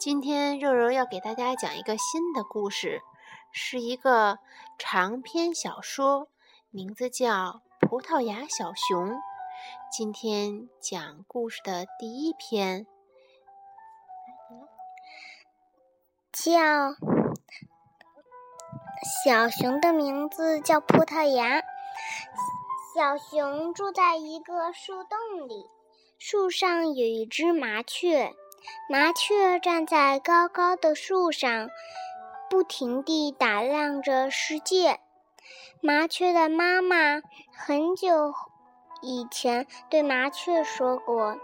今天肉肉要给大家讲一个新的故事，是一个长篇小说，名字叫《葡萄牙小熊》。今天讲故事的第一篇，叫小熊的名字叫葡萄牙。小熊住在一个树洞里，树上有一只麻雀。麻雀站在高高的树上，不停地打量着世界。麻雀的妈妈很久以前对麻雀说过：“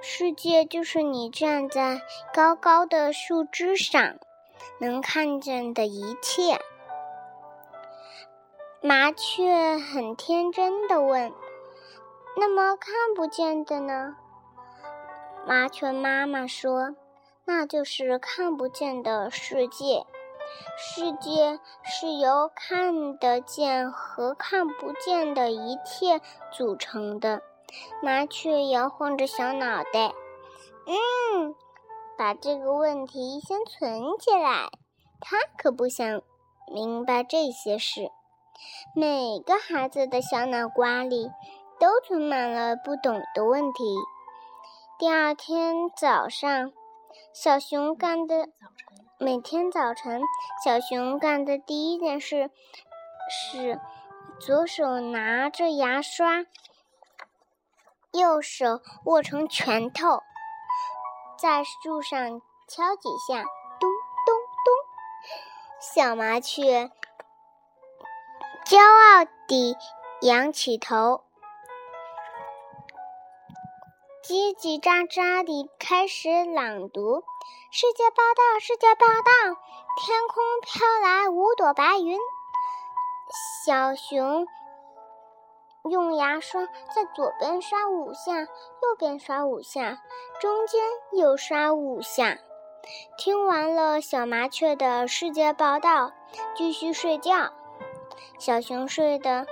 世界就是你站在高高的树枝上能看见的一切。”麻雀很天真的问：“那么看不见的呢？”麻雀妈妈说：“那就是看不见的世界。世界是由看得见和看不见的一切组成的。”麻雀摇晃着小脑袋，“嗯，把这个问题先存起来。他可不想明白这些事。每个孩子的小脑瓜里都存满了不懂的问题。”第二天早上，小熊干的每天早晨，小熊干的第一件事是左手拿着牙刷，右手握成拳头，在树上敲几下，咚咚咚。小麻雀骄傲地仰起头。叽叽喳喳地开始朗读：“世界报道，世界报道，天空飘来五朵白云。”小熊用牙刷在左边刷五下，右边刷五下，中间又刷五下。听完了小麻雀的世界报道，继续睡觉。小熊睡得。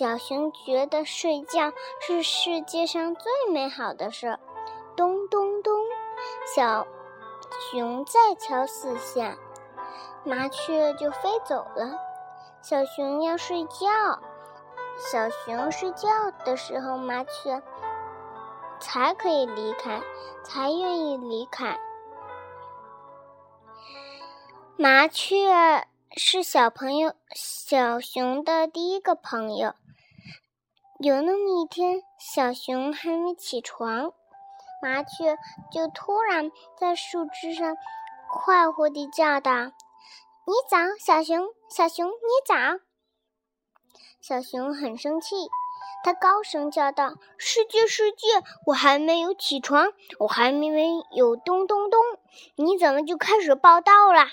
小熊觉得睡觉是世界上最美好的事。咚咚咚，小熊再敲四下，麻雀就飞走了。小熊要睡觉，小熊睡觉的时候，麻雀才可以离开，才愿意离开。麻雀是小朋友小熊的第一个朋友。有那么一天，小熊还没起床，麻雀就突然在树枝上快活地叫道：“你早，小熊，小熊，你早！”小熊很生气，它高声叫道：“世界，世界，我还没有起床，我还没有咚咚咚，你怎么就开始报道了？”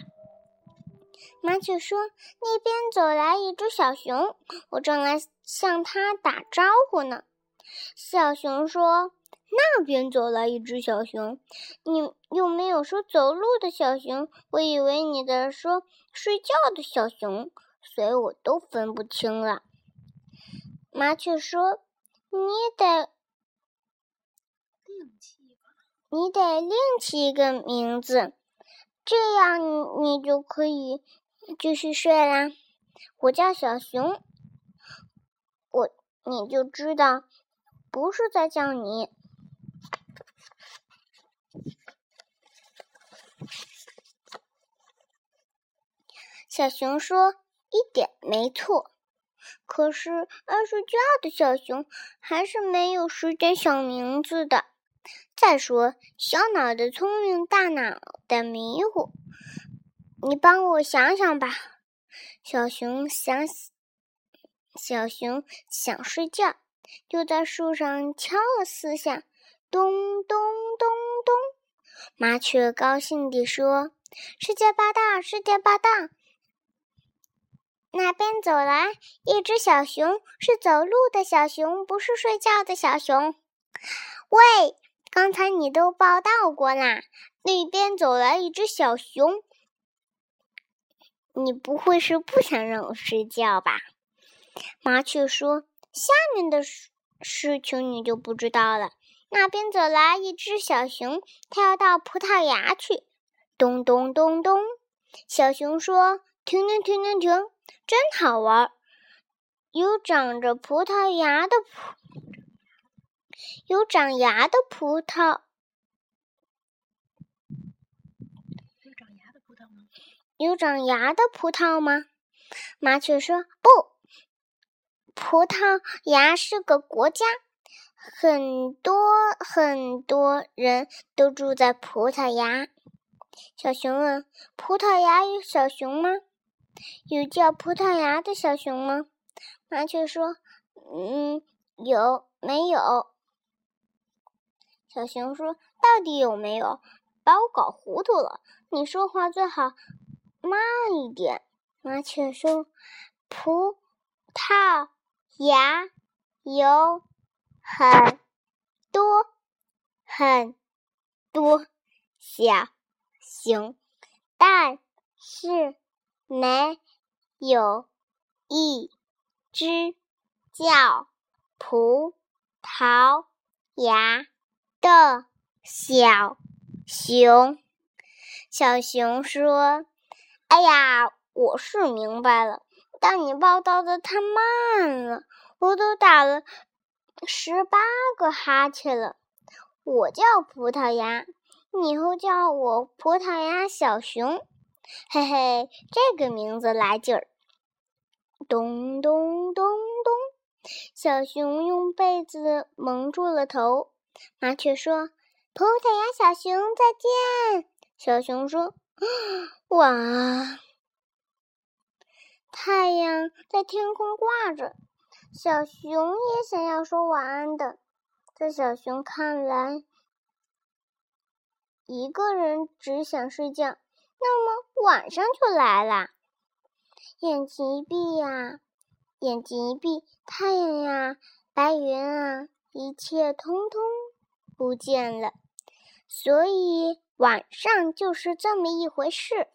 麻雀说：“那边走来一只小熊，我正来向它打招呼呢。”小熊说：“那边走来一只小熊，你又没有说走路的小熊，我以为你在说睡觉的小熊，所以我都分不清了。”麻雀说：“你得另起，你得另起一个名字，这样你就可以。”继续睡啦！我叫小熊，我你就知道不是在叫你。小熊说：“一点没错。”可是爱睡觉的小熊还是没有时间想名字的。再说，小脑袋聪明，大脑袋迷糊。你帮我想想吧，小熊想，小熊想睡觉，就在树上敲了四下，咚咚咚咚。麻雀高兴地说：“世界报道，世界报道，那边走来一只小熊，是走路的小熊，不是睡觉的小熊。”喂，刚才你都报道过啦，那边走来一只小熊。你不会是不想让我睡觉吧？麻雀说：“下面的事事情你就不知道了。那边走来一只小熊，它要到葡萄牙去。咚咚咚咚，小熊说：“停停停停停，真好玩！有长着葡萄牙的葡，有长牙的葡萄。有长牙的葡萄吗？有长牙的葡萄吗？”麻雀说：“不，葡萄牙是个国家，很多很多人都住在葡萄牙。”小熊问：“葡萄牙有小熊吗？有叫葡萄牙的小熊吗？”麻雀说：“嗯，有没有？”小熊说：“到底有没有？把我搞糊涂了。你说话最好慢一点。”麻雀说：“葡萄牙有很多很多小熊，但是没有一只叫葡萄牙的小熊。”小熊说：“哎呀！”我是明白了，但你报道的太慢了，我都打了十八个哈欠了。我叫葡萄牙，你以后叫我葡萄牙小熊，嘿嘿，这个名字来劲儿。咚咚咚咚，小熊用被子蒙住了头。麻雀说：“葡萄牙小熊再见。”小熊说：“ 哇。”太阳在天空挂着，小熊也想要说晚安的。在小熊看来，一个人只想睡觉，那么晚上就来啦。眼睛一闭呀，眼睛一闭，太阳呀，白云啊，一切通通不见了。所以晚上就是这么一回事。